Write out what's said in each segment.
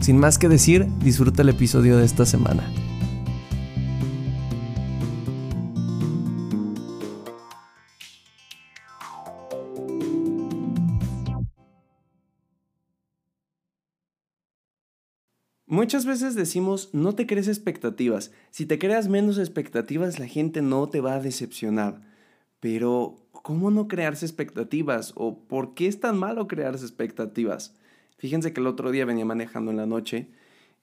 Sin más que decir, disfruta el episodio de esta semana. Muchas veces decimos no te crees expectativas. Si te creas menos expectativas, la gente no te va a decepcionar. Pero, ¿cómo no crearse expectativas? ¿O por qué es tan malo crearse expectativas? Fíjense que el otro día venía manejando en la noche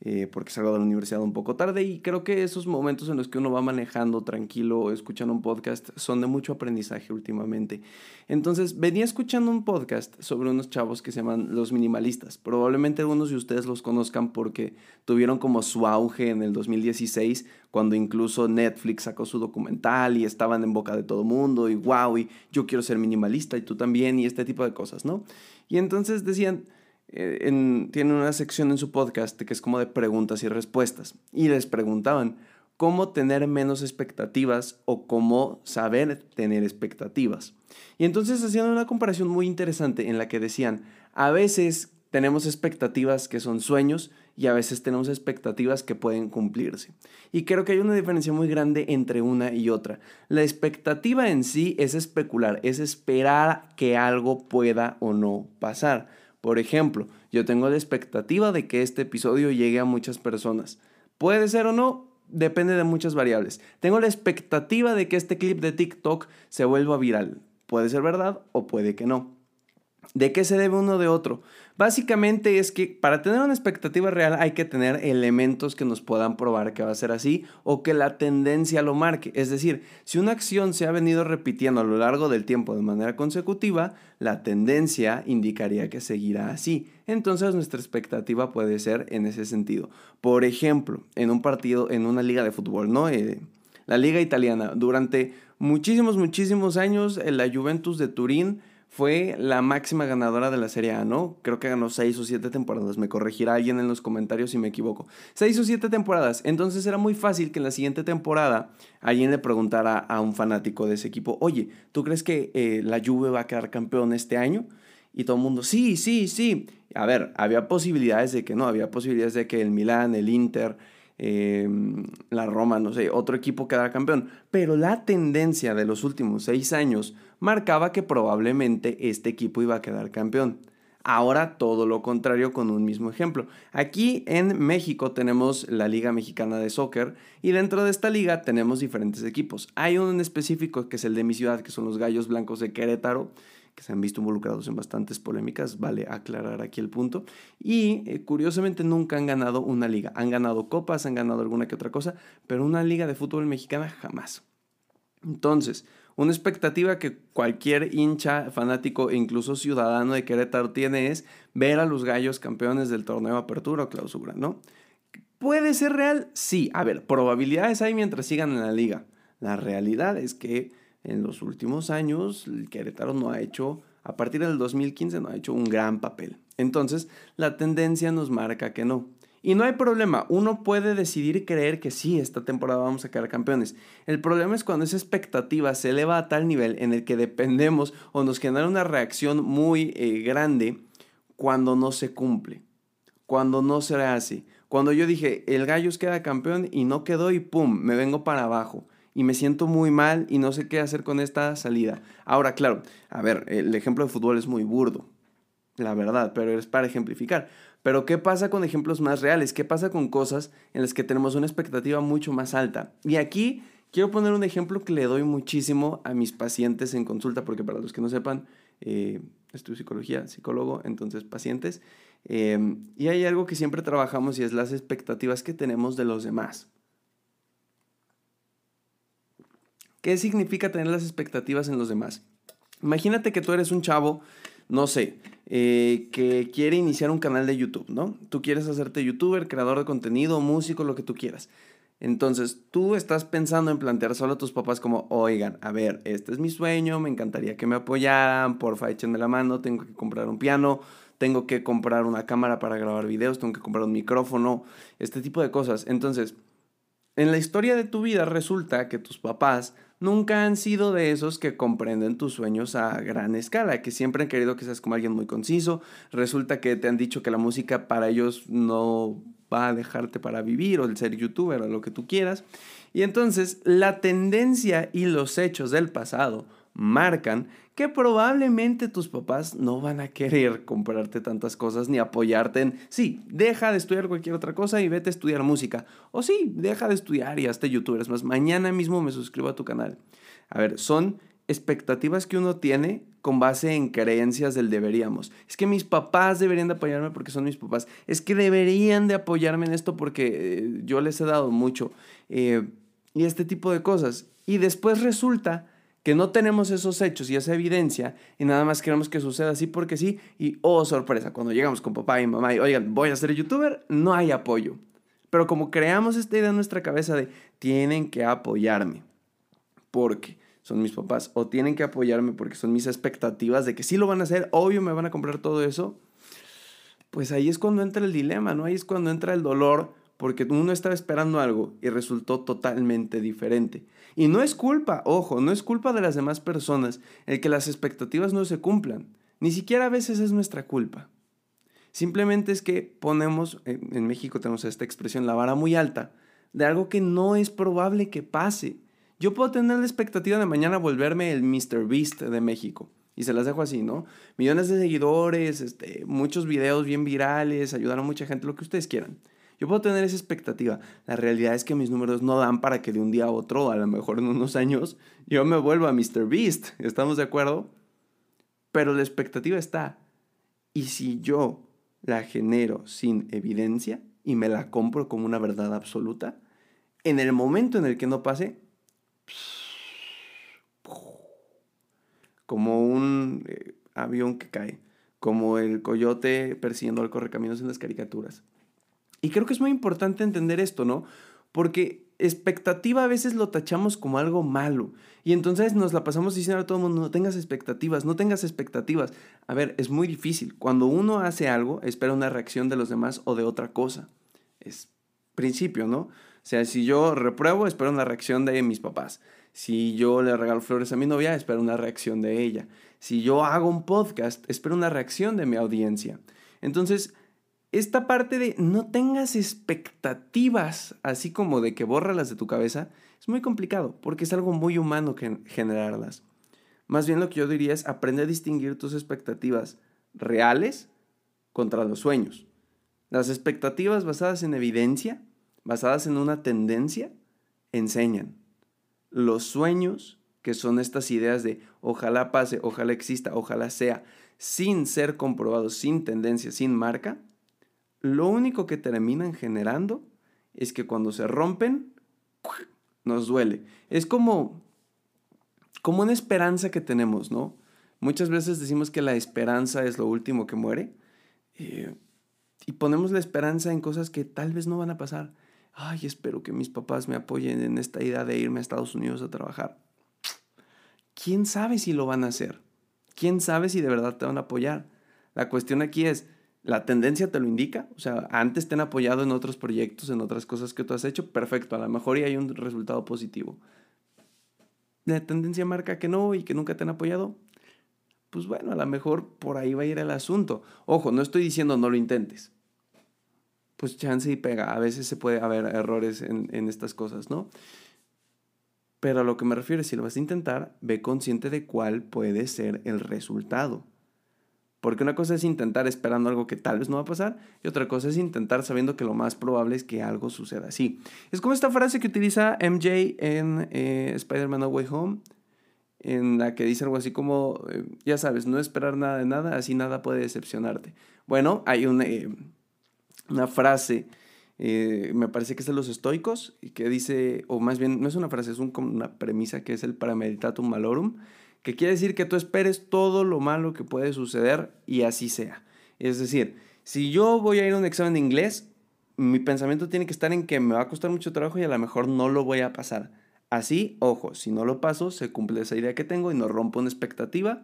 eh, porque salgo de la universidad un poco tarde y creo que esos momentos en los que uno va manejando tranquilo, escuchando un podcast, son de mucho aprendizaje últimamente. Entonces venía escuchando un podcast sobre unos chavos que se llaman los minimalistas. Probablemente algunos de ustedes los conozcan porque tuvieron como su auge en el 2016, cuando incluso Netflix sacó su documental y estaban en boca de todo mundo y wow, y yo quiero ser minimalista y tú también y este tipo de cosas, ¿no? Y entonces decían eh, tiene una sección en su podcast que es como de preguntas y respuestas. Y les preguntaban cómo tener menos expectativas o cómo saber tener expectativas. Y entonces hacían una comparación muy interesante en la que decían, a veces tenemos expectativas que son sueños y a veces tenemos expectativas que pueden cumplirse. Y creo que hay una diferencia muy grande entre una y otra. La expectativa en sí es especular, es esperar que algo pueda o no pasar. Por ejemplo, yo tengo la expectativa de que este episodio llegue a muchas personas. Puede ser o no, depende de muchas variables. Tengo la expectativa de que este clip de TikTok se vuelva viral. Puede ser verdad o puede que no. ¿De qué se debe uno de otro? Básicamente es que para tener una expectativa real hay que tener elementos que nos puedan probar que va a ser así o que la tendencia lo marque. Es decir, si una acción se ha venido repitiendo a lo largo del tiempo de manera consecutiva, la tendencia indicaría que seguirá así. Entonces nuestra expectativa puede ser en ese sentido. Por ejemplo, en un partido, en una liga de fútbol, ¿no? Eh, la liga italiana, durante muchísimos, muchísimos años, la Juventus de Turín fue la máxima ganadora de la Serie A, ¿no? Creo que ganó seis o siete temporadas. Me corregirá alguien en los comentarios si me equivoco. Seis o siete temporadas. Entonces era muy fácil que en la siguiente temporada alguien le preguntara a un fanático de ese equipo, oye, ¿tú crees que eh, la Juve va a quedar campeón este año? Y todo el mundo, sí, sí, sí. A ver, había posibilidades de que no, había posibilidades de que el Milan, el Inter, Em, la Roma, no sé, otro equipo quedara campeón. Pero la tendencia de los últimos seis años marcaba que probablemente este equipo iba a quedar campeón. Ahora todo lo contrario con un mismo ejemplo. Aquí en México tenemos la Liga Mexicana de Soccer y dentro de esta liga tenemos diferentes equipos. Hay uno en específico que es el de mi ciudad, que son los Gallos Blancos de Querétaro que se han visto involucrados en bastantes polémicas, vale aclarar aquí el punto. Y eh, curiosamente nunca han ganado una liga. Han ganado copas, han ganado alguna que otra cosa, pero una liga de fútbol mexicana jamás. Entonces, una expectativa que cualquier hincha, fanático e incluso ciudadano de Querétaro tiene es ver a los gallos campeones del torneo Apertura o Clausura, ¿no? ¿Puede ser real? Sí. A ver, probabilidades hay mientras sigan en la liga. La realidad es que en los últimos años el Querétaro no ha hecho, a partir del 2015 no ha hecho un gran papel. Entonces la tendencia nos marca que no. Y no hay problema, uno puede decidir creer que sí, esta temporada vamos a quedar campeones. El problema es cuando esa expectativa se eleva a tal nivel en el que dependemos o nos genera una reacción muy eh, grande cuando no se cumple, cuando no se hace. Cuando yo dije, el Gallos queda campeón y no quedó y pum, me vengo para abajo y me siento muy mal y no sé qué hacer con esta salida. Ahora, claro, a ver, el ejemplo de fútbol es muy burdo, la verdad, pero es para ejemplificar. Pero ¿qué pasa con ejemplos más reales? ¿Qué pasa con cosas en las que tenemos una expectativa mucho más alta? Y aquí quiero poner un ejemplo que le doy muchísimo a mis pacientes en consulta, porque para los que no sepan, eh, estudio psicología, psicólogo, entonces pacientes. Eh, y hay algo que siempre trabajamos y es las expectativas que tenemos de los demás. ¿Qué significa tener las expectativas en los demás? Imagínate que tú eres un chavo no sé, eh, que quiere iniciar un canal de YouTube, ¿no? Tú quieres hacerte youtuber, creador de contenido, músico, lo que tú quieras. Entonces, tú estás pensando en plantear solo a tus papás como, oigan, a ver, este es mi sueño, me encantaría que me apoyaran, porfa, échenme la mano, tengo que comprar un piano, tengo que comprar una cámara para grabar videos, tengo que comprar un micrófono, este tipo de cosas. Entonces, en la historia de tu vida resulta que tus papás nunca han sido de esos que comprenden tus sueños a gran escala, que siempre han querido que seas como alguien muy conciso. Resulta que te han dicho que la música para ellos no va a dejarte para vivir o el ser youtuber o lo que tú quieras. Y entonces la tendencia y los hechos del pasado marcan que probablemente tus papás no van a querer comprarte tantas cosas ni apoyarte en, sí, deja de estudiar cualquier otra cosa y vete a estudiar música. O sí, deja de estudiar y hazte youtuber. Es más, mañana mismo me suscribo a tu canal. A ver, son expectativas que uno tiene con base en creencias del deberíamos. Es que mis papás deberían de apoyarme porque son mis papás. Es que deberían de apoyarme en esto porque eh, yo les he dado mucho. Eh, y este tipo de cosas. Y después resulta que no tenemos esos hechos y esa evidencia y nada más queremos que suceda así porque sí y oh sorpresa, cuando llegamos con papá y mamá y oigan, voy a ser youtuber, no hay apoyo. Pero como creamos esta idea en nuestra cabeza de tienen que apoyarme porque son mis papás o tienen que apoyarme porque son mis expectativas de que sí lo van a hacer, obvio me van a comprar todo eso, pues ahí es cuando entra el dilema, ¿no? Ahí es cuando entra el dolor porque uno estaba esperando algo y resultó totalmente diferente. Y no es culpa, ojo, no es culpa de las demás personas el que las expectativas no se cumplan. Ni siquiera a veces es nuestra culpa. Simplemente es que ponemos, en México tenemos esta expresión, la vara muy alta, de algo que no es probable que pase. Yo puedo tener la expectativa de mañana volverme el Mr. Beast de México. Y se las dejo así, ¿no? Millones de seguidores, este, muchos videos bien virales, ayudar a mucha gente, lo que ustedes quieran. Yo puedo tener esa expectativa. La realidad es que mis números no dan para que de un día a otro, a lo mejor en unos años, yo me vuelva Mr. Beast. ¿Estamos de acuerdo? Pero la expectativa está. Y si yo la genero sin evidencia y me la compro como una verdad absoluta, en el momento en el que no pase, como un eh, avión que cae, como el coyote persiguiendo al correcaminos en las caricaturas. Y creo que es muy importante entender esto, ¿no? Porque expectativa a veces lo tachamos como algo malo. Y entonces nos la pasamos diciendo a todo el mundo, no tengas expectativas, no tengas expectativas. A ver, es muy difícil. Cuando uno hace algo, espera una reacción de los demás o de otra cosa. Es principio, ¿no? O sea, si yo repruebo, espero una reacción de mis papás. Si yo le regalo flores a mi novia, espero una reacción de ella. Si yo hago un podcast, espero una reacción de mi audiencia. Entonces, esta parte de no tengas expectativas, así como de que bórralas de tu cabeza, es muy complicado porque es algo muy humano generarlas. Más bien lo que yo diría es aprende a distinguir tus expectativas reales contra los sueños. Las expectativas basadas en evidencia, basadas en una tendencia, enseñan. Los sueños, que son estas ideas de ojalá pase, ojalá exista, ojalá sea, sin ser comprobados, sin tendencia, sin marca, lo único que terminan generando es que cuando se rompen, nos duele. Es como, como una esperanza que tenemos, ¿no? Muchas veces decimos que la esperanza es lo último que muere eh, y ponemos la esperanza en cosas que tal vez no van a pasar. Ay, espero que mis papás me apoyen en esta idea de irme a Estados Unidos a trabajar. ¿Quién sabe si lo van a hacer? ¿Quién sabe si de verdad te van a apoyar? La cuestión aquí es, la tendencia te lo indica, o sea, antes te han apoyado en otros proyectos, en otras cosas que tú has hecho, perfecto, a lo mejor y hay un resultado positivo. La tendencia marca que no y que nunca te han apoyado, pues bueno, a lo mejor por ahí va a ir el asunto. Ojo, no estoy diciendo no lo intentes. Pues chance y pega, a veces se puede haber errores en, en estas cosas, ¿no? Pero a lo que me refiero si lo vas a intentar, ve consciente de cuál puede ser el resultado. Porque una cosa es intentar esperando algo que tal vez no va a pasar y otra cosa es intentar sabiendo que lo más probable es que algo suceda así. Es como esta frase que utiliza MJ en eh, Spider-Man No Way Home, en la que dice algo así como, eh, ya sabes, no esperar nada de nada, así nada puede decepcionarte. Bueno, hay una, eh, una frase, me parece que es de los estoicos, que dice, o más bien, no es una frase, es una premisa que es el parameditatum malorum, que quiere decir que tú esperes todo lo malo que puede suceder y así sea. Es decir, si yo voy a ir a un examen de inglés, mi pensamiento tiene que estar en que me va a costar mucho trabajo y a lo mejor no lo voy a pasar. Así, ojo, si no lo paso, se cumple esa idea que tengo y no rompo una expectativa.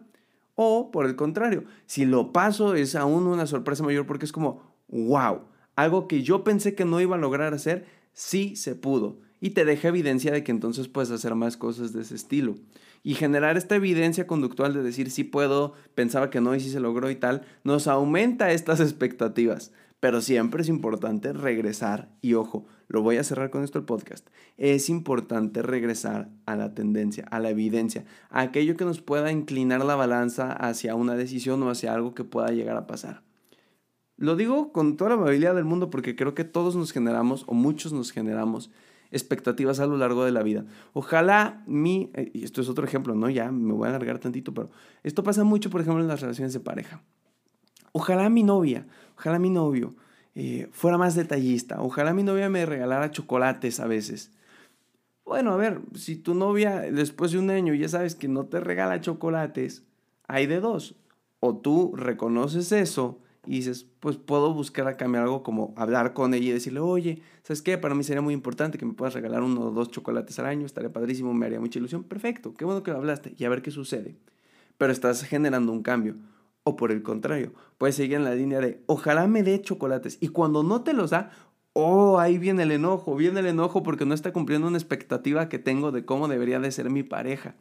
O, por el contrario, si lo paso es aún una sorpresa mayor porque es como, wow, algo que yo pensé que no iba a lograr hacer, sí se pudo. Y te deja evidencia de que entonces puedes hacer más cosas de ese estilo. Y generar esta evidencia conductual de decir sí puedo, pensaba que no y sí se logró y tal, nos aumenta estas expectativas. Pero siempre es importante regresar, y ojo, lo voy a cerrar con esto el podcast, es importante regresar a la tendencia, a la evidencia, a aquello que nos pueda inclinar la balanza hacia una decisión o hacia algo que pueda llegar a pasar. Lo digo con toda la amabilidad del mundo porque creo que todos nos generamos, o muchos nos generamos, expectativas a lo largo de la vida. Ojalá mi, eh, y esto es otro ejemplo, ¿no? Ya me voy a alargar tantito, pero esto pasa mucho, por ejemplo, en las relaciones de pareja. Ojalá mi novia, ojalá mi novio eh, fuera más detallista, ojalá mi novia me regalara chocolates a veces. Bueno, a ver, si tu novia después de un año ya sabes que no te regala chocolates, hay de dos. O tú reconoces eso y dices, pues puedo buscar a cambiar algo como hablar con ella y decirle, oye, ¿sabes qué? Para mí sería muy importante que me puedas regalar uno o dos chocolates al año, estaría padrísimo, me haría mucha ilusión. Perfecto, qué bueno que lo hablaste y a ver qué sucede. Pero estás generando un cambio. O por el contrario, puedes seguir en la línea de ojalá me dé chocolates. Y cuando no te los da, oh, ahí viene el enojo, viene el enojo porque no está cumpliendo una expectativa que tengo de cómo debería de ser mi pareja.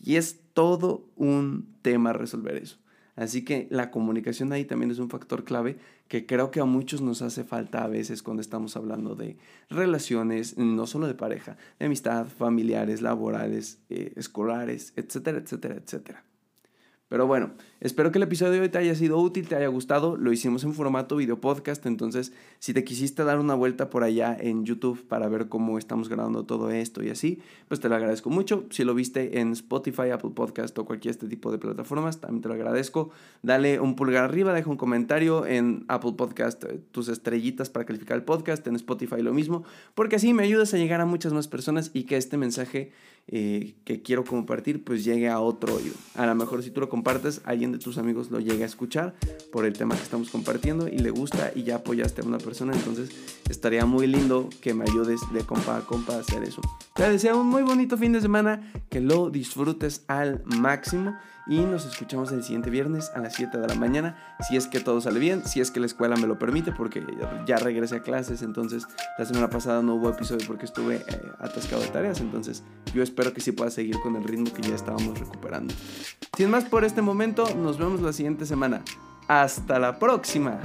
Y es todo un tema resolver eso. Así que la comunicación ahí también es un factor clave que creo que a muchos nos hace falta a veces cuando estamos hablando de relaciones, no solo de pareja, de amistad, familiares, laborales, eh, escolares, etcétera, etcétera, etcétera. Pero bueno, espero que el episodio de hoy te haya sido útil, te haya gustado. Lo hicimos en formato video podcast, entonces si te quisiste dar una vuelta por allá en YouTube para ver cómo estamos grabando todo esto y así, pues te lo agradezco mucho. Si lo viste en Spotify, Apple Podcast o cualquier este tipo de plataformas, también te lo agradezco. Dale un pulgar arriba, deja un comentario en Apple Podcast, eh, tus estrellitas para calificar el podcast, en Spotify lo mismo, porque así me ayudas a llegar a muchas más personas y que este mensaje eh, que quiero compartir pues llegue a otro oído. A lo mejor si tú lo compartes, alguien de tus amigos lo llegue a escuchar por el tema que estamos compartiendo y le gusta y ya apoyaste a una persona, entonces estaría muy lindo que me ayudes de compa a compa a hacer eso. Te deseo un muy bonito fin de semana, que lo disfrutes al máximo y nos escuchamos el siguiente viernes a las 7 de la mañana, si es que todo sale bien, si es que la escuela me lo permite, porque ya regresé a clases, entonces la semana pasada no hubo episodio porque estuve eh, atascado de tareas, entonces yo espero que sí pueda seguir con el ritmo que ya estábamos recuperando. Sin más por este momento, nos vemos la siguiente semana. Hasta la próxima.